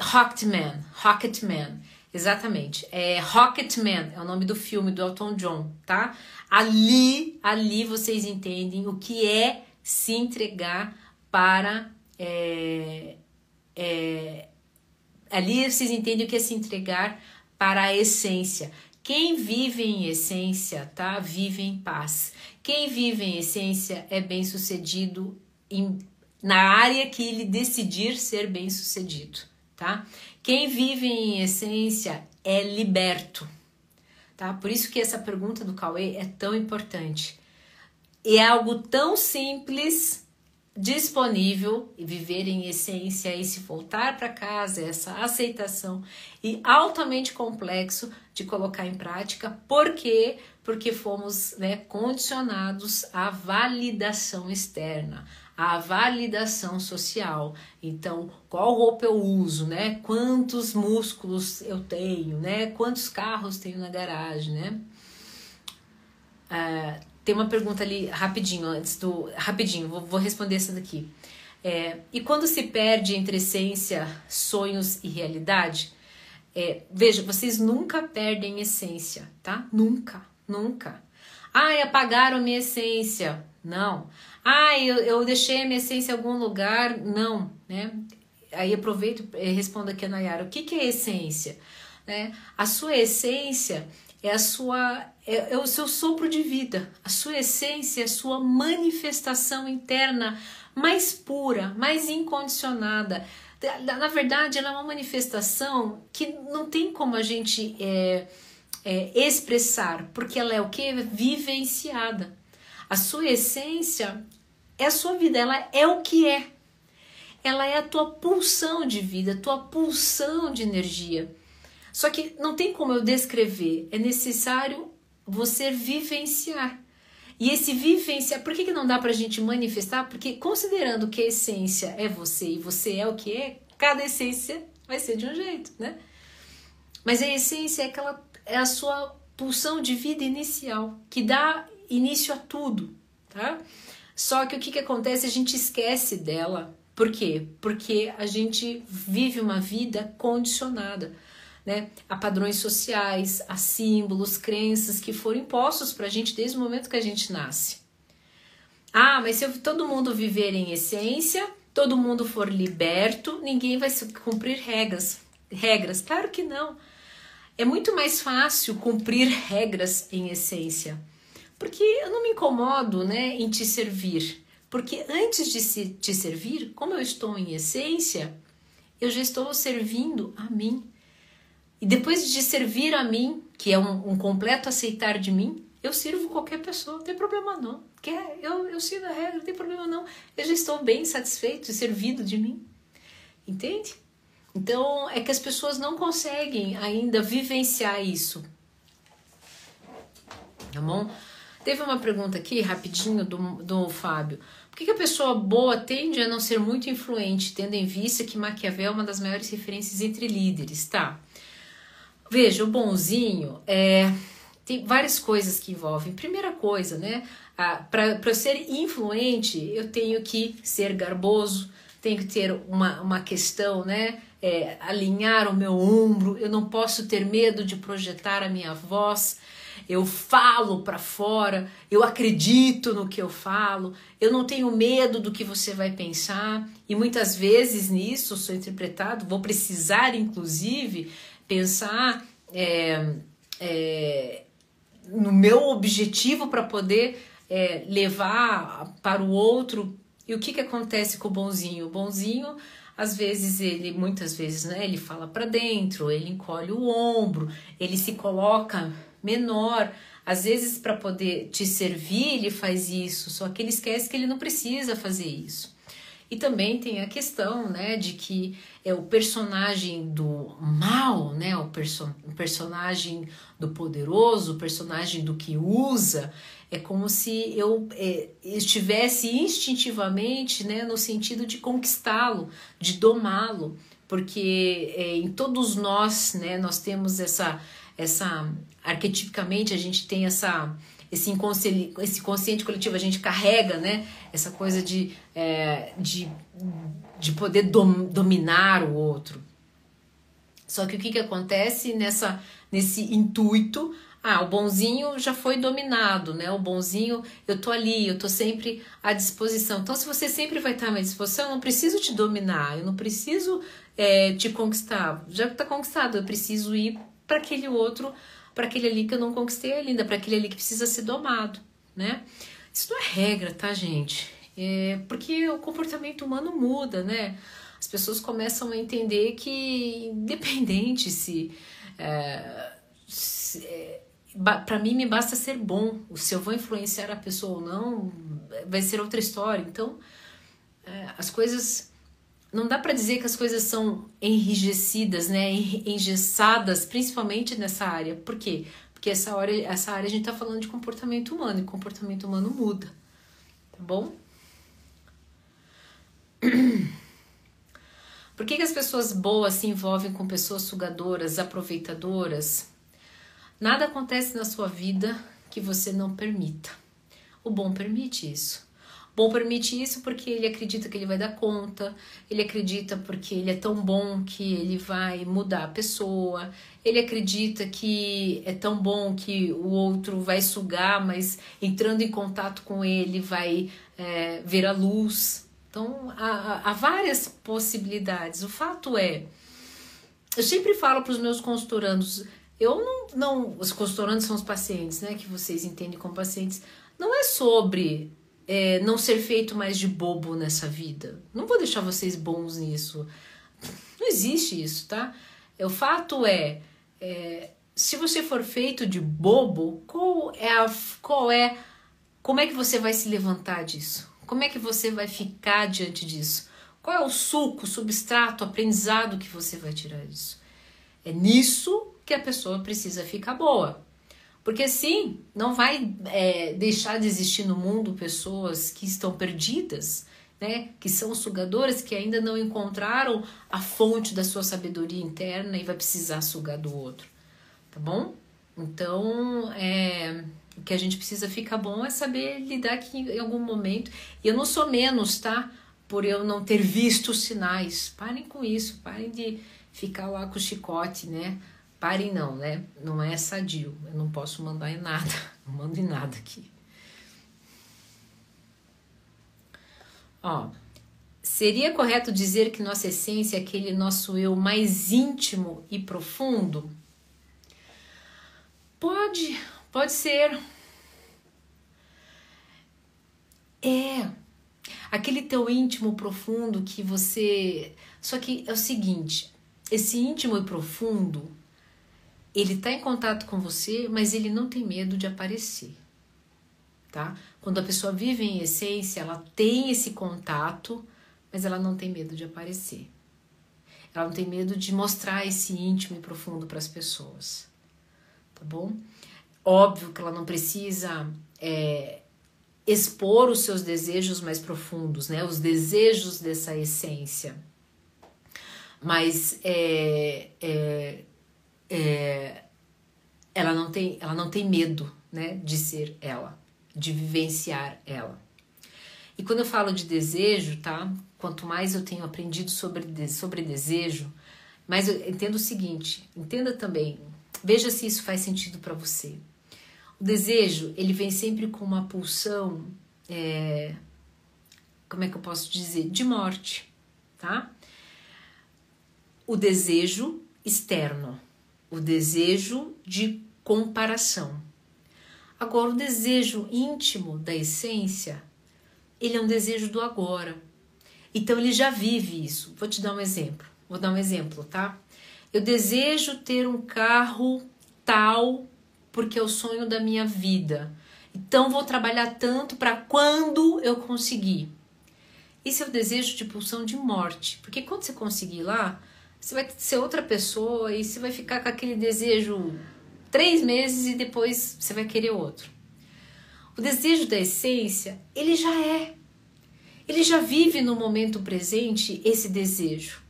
Rocketman, Rocketman, exatamente. É Rocketman é o nome do filme do Elton John, tá? Ali, ali vocês entendem o que é se entregar para é, é, Ali vocês entendem o que é se entregar para a essência. Quem vive em essência, tá? Vive em paz. Quem vive em essência é bem sucedido em, na área que ele decidir ser bem sucedido, tá? Quem vive em essência é liberto, tá? Por isso que essa pergunta do Cauê é tão importante. E é algo tão simples disponível e viver em essência e se voltar para casa, essa aceitação e altamente complexo de colocar em prática. Por quê? Porque fomos né, condicionados à validação externa, à validação social. Então, qual roupa eu uso, né? Quantos músculos eu tenho, né? Quantos carros tenho na garagem, né? Ah, tem uma pergunta ali rapidinho antes do. Rapidinho, vou, vou responder essa daqui. É, e quando se perde entre essência, sonhos e realidade, é, veja, vocês nunca perdem essência, tá? Nunca, nunca. Ai, apagaram minha essência. Não. Ai, eu, eu deixei a minha essência em algum lugar. Não, né? Aí aproveito e respondo aqui a Nayara. O que, que é essência? Né? A sua essência é a sua é, é, o seu sopro de vida, a sua essência, a sua manifestação interna mais pura, mais incondicionada. Na verdade, ela é uma manifestação que não tem como a gente é, é, expressar, porque ela é o que? Vivenciada. A sua essência é a sua vida, ela é o que é. Ela é a tua pulsão de vida, a tua pulsão de energia. Só que não tem como eu descrever, é necessário você vivenciar. E esse vivenciar, por que, que não dá pra gente manifestar? Porque considerando que a essência é você e você é o que é, cada essência vai ser de um jeito, né? Mas a essência é aquela é a sua pulsão de vida inicial, que dá início a tudo, tá? Só que o que, que acontece? A gente esquece dela. Por quê? Porque a gente vive uma vida condicionada né, a padrões sociais, a símbolos, crenças que foram impostos para a gente desde o momento que a gente nasce. Ah, mas se todo mundo viver em essência, todo mundo for liberto, ninguém vai cumprir regras. Regras? Claro que não. É muito mais fácil cumprir regras em essência, porque eu não me incomodo, né, em te servir. Porque antes de te servir, como eu estou em essência, eu já estou servindo a mim. E depois de servir a mim, que é um, um completo aceitar de mim, eu sirvo qualquer pessoa, não tem problema não. Quer, eu, eu sigo a regra, não tem problema não. Eu já estou bem satisfeito e servido de mim. Entende? Então é que as pessoas não conseguem ainda vivenciar isso. Tá bom? Teve uma pergunta aqui, rapidinho, do, do Fábio. Por que, que a pessoa boa tende a não ser muito influente, tendo em vista que Maquiavel é uma das maiores referências entre líderes? Tá. Veja, o bonzinho é, tem várias coisas que envolvem. Primeira coisa, né? Para ser influente, eu tenho que ser garboso, tenho que ter uma, uma questão, né? é, alinhar o meu ombro, eu não posso ter medo de projetar a minha voz. Eu falo para fora, eu acredito no que eu falo, eu não tenho medo do que você vai pensar, e muitas vezes nisso sou interpretado, vou precisar, inclusive, pensar é, é, no meu objetivo para poder é, levar para o outro. E o que, que acontece com o bonzinho? O bonzinho, às vezes, ele, muitas vezes, né, ele fala para dentro, ele encolhe o ombro, ele se coloca menor. Às vezes, para poder te servir, ele faz isso, só que ele esquece que ele não precisa fazer isso. E também tem a questão, né, de que é o personagem do mal, né, o, perso personagem do poderoso, o personagem do que usa, é como se eu é, estivesse instintivamente, né, no sentido de conquistá-lo, de domá-lo, porque é, em todos nós, né, nós temos essa, essa arquetipicamente a gente tem essa esse inconsciente, esse consciente coletivo, a gente carrega, né? Essa coisa de, é, de, de poder dom, dominar o outro. Só que o que, que acontece nessa, nesse intuito? Ah, o bonzinho já foi dominado, né? O bonzinho, eu tô ali, eu tô sempre à disposição. Então, se você sempre vai estar à minha disposição, eu não preciso te dominar, eu não preciso é, te conquistar. Já tá conquistado, eu preciso ir para aquele outro para aquele ali que eu não conquistei ainda, para aquele ali que precisa ser domado, né? Isso não é regra, tá, gente? É porque o comportamento humano muda, né? As pessoas começam a entender que, independente se. É, se é, para mim, me basta ser bom. Se eu vou influenciar a pessoa ou não, vai ser outra história. Então, é, as coisas não dá para dizer que as coisas são enrijecidas, né, engessadas, principalmente nessa área. Por quê? Porque essa, hora, essa área a gente está falando de comportamento humano e comportamento humano muda, tá bom? Por que, que as pessoas boas se envolvem com pessoas sugadoras, aproveitadoras? Nada acontece na sua vida que você não permita. O bom permite isso. Bom permite isso porque ele acredita que ele vai dar conta, ele acredita porque ele é tão bom que ele vai mudar a pessoa, ele acredita que é tão bom que o outro vai sugar, mas entrando em contato com ele vai é, ver a luz. Então há, há várias possibilidades. O fato é, eu sempre falo para os meus consultorandos, eu não, não. Os consultorandos são os pacientes, né? Que vocês entendem como pacientes. Não é sobre é, não ser feito mais de bobo nessa vida. Não vou deixar vocês bons nisso. Não existe isso, tá? O fato é, é se você for feito de bobo, qual é a, qual é, como é que você vai se levantar disso? Como é que você vai ficar diante disso? Qual é o suco, substrato, aprendizado que você vai tirar disso? É nisso que a pessoa precisa ficar boa. Porque sim, não vai é, deixar de existir no mundo pessoas que estão perdidas, né? Que são sugadoras, que ainda não encontraram a fonte da sua sabedoria interna e vai precisar sugar do outro, tá bom? Então, é, o que a gente precisa ficar bom é saber lidar que em algum momento. E eu não sou menos, tá? Por eu não ter visto sinais. Parem com isso, parem de ficar lá com o chicote, né? Parem não, né? Não é sadio. Eu não posso mandar em nada. Não mando em nada aqui. Ó, seria correto dizer que nossa essência é aquele nosso eu mais íntimo e profundo? Pode, pode ser. É. Aquele teu íntimo profundo que você. Só que é o seguinte: esse íntimo e profundo ele está em contato com você, mas ele não tem medo de aparecer, tá? Quando a pessoa vive em essência, ela tem esse contato, mas ela não tem medo de aparecer. Ela não tem medo de mostrar esse íntimo e profundo para as pessoas, tá bom? Óbvio que ela não precisa é, expor os seus desejos mais profundos, né? Os desejos dessa essência. Mas é, é é, ela não tem ela não tem medo né de ser ela de vivenciar ela e quando eu falo de desejo tá quanto mais eu tenho aprendido sobre sobre desejo Mas eu entendo o seguinte, entenda também, veja se isso faz sentido para você. O desejo, ele vem sempre com uma pulsão, é, como é que eu posso dizer, de morte, tá? O desejo externo, o desejo de comparação. Agora, o desejo íntimo da essência, ele é um desejo do agora. Então, ele já vive isso. Vou te dar um exemplo. Vou dar um exemplo, tá? Eu desejo ter um carro tal porque é o sonho da minha vida. Então, vou trabalhar tanto para quando eu conseguir. Isso é o desejo de pulsão de morte. Porque quando você conseguir lá, você vai ser outra pessoa e você vai ficar com aquele desejo três meses e depois você vai querer outro. O desejo da essência, ele já é. Ele já vive no momento presente esse desejo.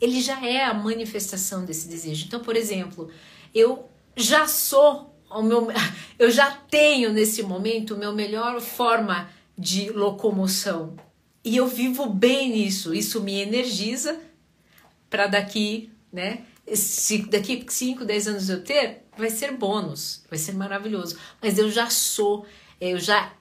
Ele já é a manifestação desse desejo. Então, por exemplo, eu já sou o meu, eu já tenho nesse momento o meu melhor forma de locomoção. E eu vivo bem nisso. Isso me energiza para daqui, né? Se daqui 5, 10 anos eu ter, vai ser bônus, vai ser maravilhoso. Mas eu já sou, eu já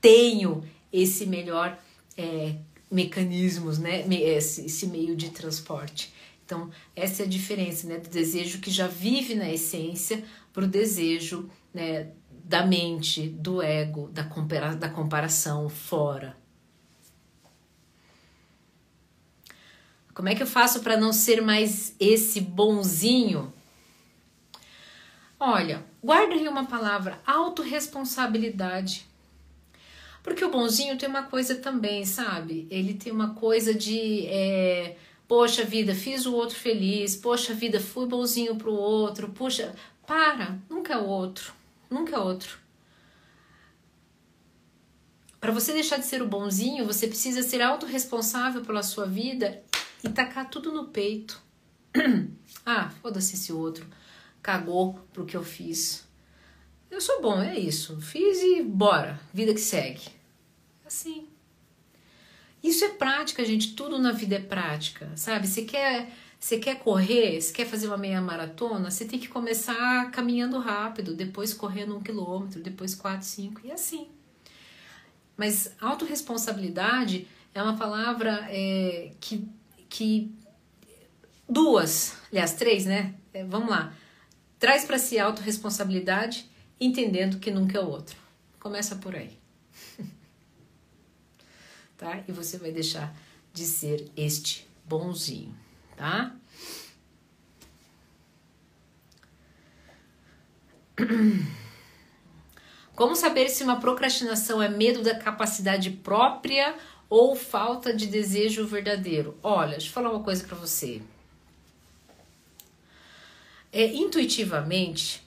tenho esse melhor é, mecanismos, né? Esse, esse meio de transporte. Então, essa é a diferença, né? Do desejo que já vive na essência para o desejo né, da mente, do ego, da, compara da comparação fora. Como é que eu faço para não ser mais esse bonzinho? Olha, guarda aí uma palavra: autorresponsabilidade. Porque o bonzinho tem uma coisa também, sabe? Ele tem uma coisa de. É, poxa vida, fiz o outro feliz. Poxa vida, fui bonzinho pro outro. Puxa, para, nunca é o outro. Nunca é outro. Para você deixar de ser o bonzinho, você precisa ser autorresponsável pela sua vida e tacar tudo no peito. ah, foda-se esse outro. Cagou pro que eu fiz. Eu sou bom, é isso. Fiz e bora. Vida que segue. Assim. Isso é prática, gente. Tudo na vida é prática, sabe? Você quer, você quer correr, você quer fazer uma meia maratona, você tem que começar caminhando rápido, depois correndo um quilômetro, depois quatro, cinco e assim. Mas autorresponsabilidade é uma palavra é, que que duas, aliás, três, né? É, vamos lá. Traz para si a autorresponsabilidade, entendendo que nunca é o outro. Começa por aí. tá? E você vai deixar de ser este bonzinho, tá? Como saber se uma procrastinação é medo da capacidade própria ou falta de desejo verdadeiro? Olha, deixa eu falar uma coisa para você. É, intuitivamente,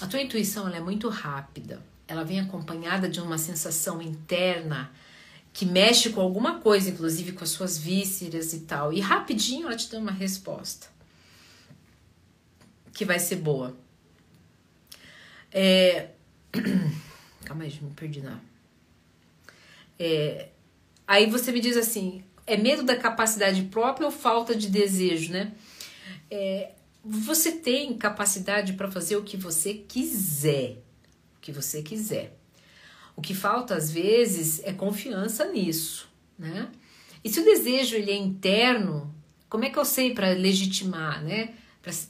a tua intuição é muito rápida. Ela vem acompanhada de uma sensação interna que mexe com alguma coisa, inclusive com as suas vísceras e tal. E rapidinho ela te dá uma resposta que vai ser boa. É... Calma aí, me perdi na. É... Aí você me diz assim: é medo da capacidade própria ou falta de desejo, né? É, você tem capacidade para fazer o que você quiser, o que você quiser. O que falta às vezes é confiança nisso, né? E se o desejo ele é interno, como é que eu sei para legitimar, né?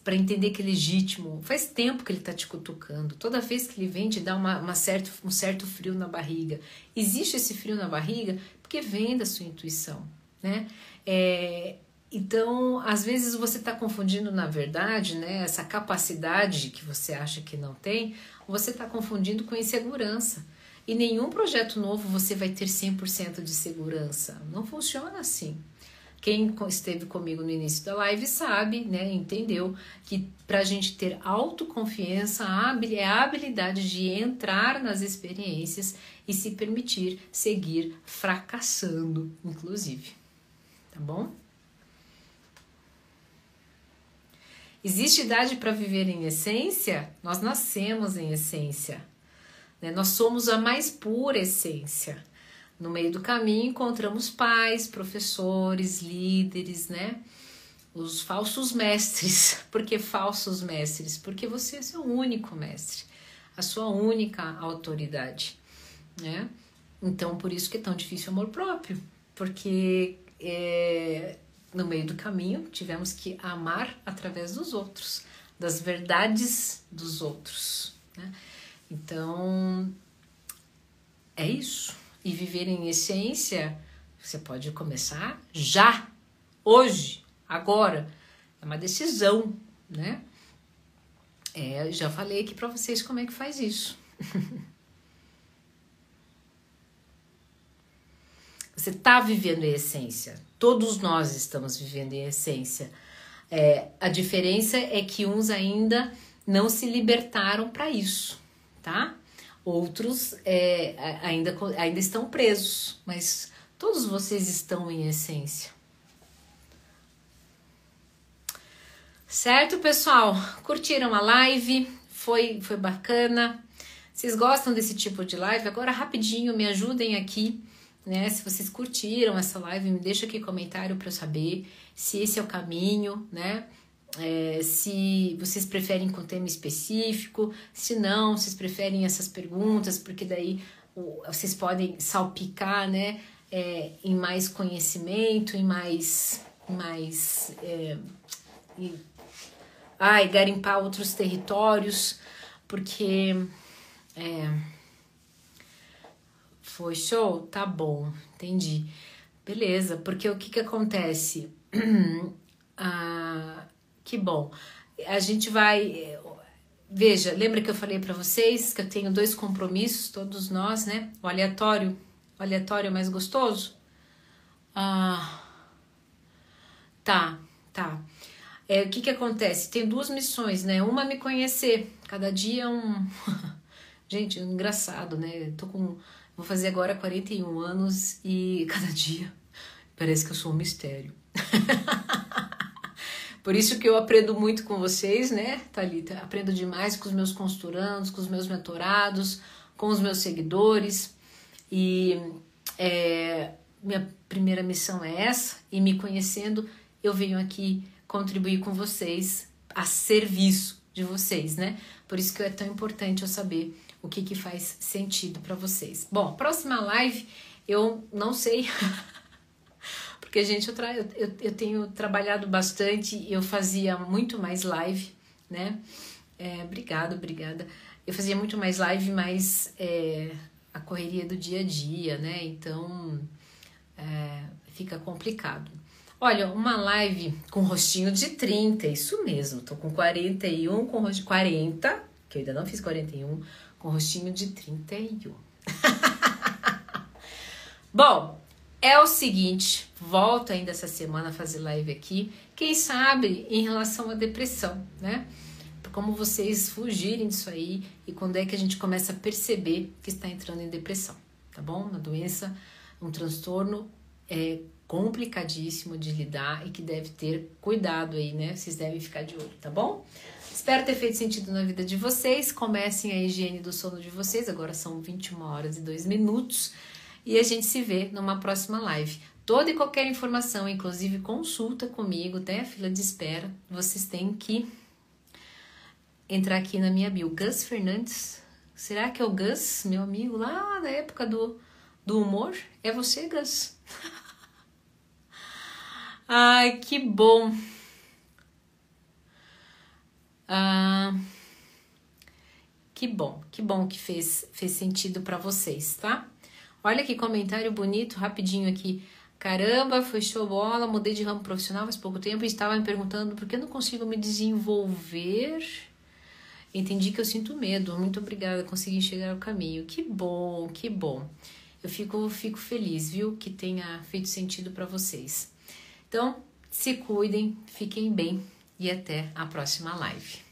Para entender que é legítimo. Faz tempo que ele está te cutucando. Toda vez que ele vem te dá uma, uma certo, um certo frio na barriga. Existe esse frio na barriga porque vem da sua intuição, né? É, então, às vezes você está confundindo, na verdade, né, essa capacidade que você acha que não tem, você está confundindo com insegurança. E nenhum projeto novo você vai ter 100% de segurança. Não funciona assim. Quem esteve comigo no início da live sabe, né, entendeu que para a gente ter autoconfiança é a habilidade de entrar nas experiências e se permitir seguir fracassando, inclusive. Tá bom? Existe idade para viver em essência? Nós nascemos em essência. Né? Nós somos a mais pura essência. No meio do caminho encontramos pais, professores, líderes, né? os falsos mestres. Por que falsos mestres? Porque você é seu único mestre, a sua única autoridade, né? Então, por isso que é tão difícil o amor próprio, porque é, no meio do caminho tivemos que amar através dos outros, das verdades dos outros, né? Então, é isso. E viver em essência, você pode começar já, hoje, agora. É uma decisão, né? É, já falei aqui para vocês como é que faz isso. Você está vivendo em essência. Todos nós estamos vivendo em essência. É, a diferença é que uns ainda não se libertaram para isso, tá? Outros é, ainda, ainda estão presos, mas todos vocês estão em essência. Certo, pessoal? Curtiram a live? Foi, foi bacana? Vocês gostam desse tipo de live? Agora, rapidinho, me ajudem aqui, né? Se vocês curtiram essa live, me deixa aqui comentário para eu saber se esse é o caminho, né? É, se vocês preferem com tema específico, se não, vocês preferem essas perguntas, porque daí vocês podem salpicar, né, é, em mais conhecimento, em mais, mais, é, e, ai, garimpar outros territórios, porque é, foi show, tá bom, entendi, beleza? Porque o que que acontece? ah, que bom. A gente vai. Veja, lembra que eu falei para vocês que eu tenho dois compromissos, todos nós, né? O aleatório, o aleatório é mais gostoso? Ah, tá, tá. É, o que que acontece? Tem duas missões, né? Uma me conhecer, cada dia um. Gente, engraçado, né? tô com. Vou fazer agora 41 anos e cada dia parece que eu sou um mistério. Por isso que eu aprendo muito com vocês, né, Thalita? Aprendo demais com os meus consultorandos, com os meus mentorados, com os meus seguidores. E é, minha primeira missão é essa, e me conhecendo, eu venho aqui contribuir com vocês a serviço de vocês, né? Por isso que é tão importante eu saber o que, que faz sentido para vocês. Bom, próxima live eu não sei Porque, gente, eu, tra... eu, eu tenho trabalhado bastante, eu fazia muito mais live, né? É, obrigada, obrigada. Eu fazia muito mais live, mas é, a correria do dia a dia, né? Então é, fica complicado. Olha, uma live com rostinho de 30, isso mesmo, tô com 41, com rostinho 40, que eu ainda não fiz 41, com rostinho de 31. Bom, é o seguinte, volto ainda essa semana a fazer live aqui, quem sabe em relação à depressão, né? Como vocês fugirem disso aí e quando é que a gente começa a perceber que está entrando em depressão, tá bom? Uma doença, um transtorno é complicadíssimo de lidar e que deve ter cuidado aí, né? Vocês devem ficar de olho, tá bom? Espero ter feito sentido na vida de vocês. Comecem a higiene do sono de vocês. Agora são 21 horas e 2 minutos e a gente se vê numa próxima live. Toda e qualquer informação, inclusive consulta comigo, até fila de espera, vocês têm que entrar aqui na minha bio. Gus Fernandes, será que é o Gus, meu amigo lá da época do, do humor? É você, Gus? Ai, que bom! Ah, que bom, que bom que fez, fez sentido para vocês, tá? Olha que comentário bonito, rapidinho aqui. Caramba, foi show bola, mudei de ramo profissional faz pouco tempo e estava me perguntando por que eu não consigo me desenvolver. Entendi que eu sinto medo. Muito obrigada, consegui chegar ao caminho. Que bom, que bom. Eu fico, fico feliz, viu, que tenha feito sentido para vocês. Então, se cuidem, fiquem bem e até a próxima live.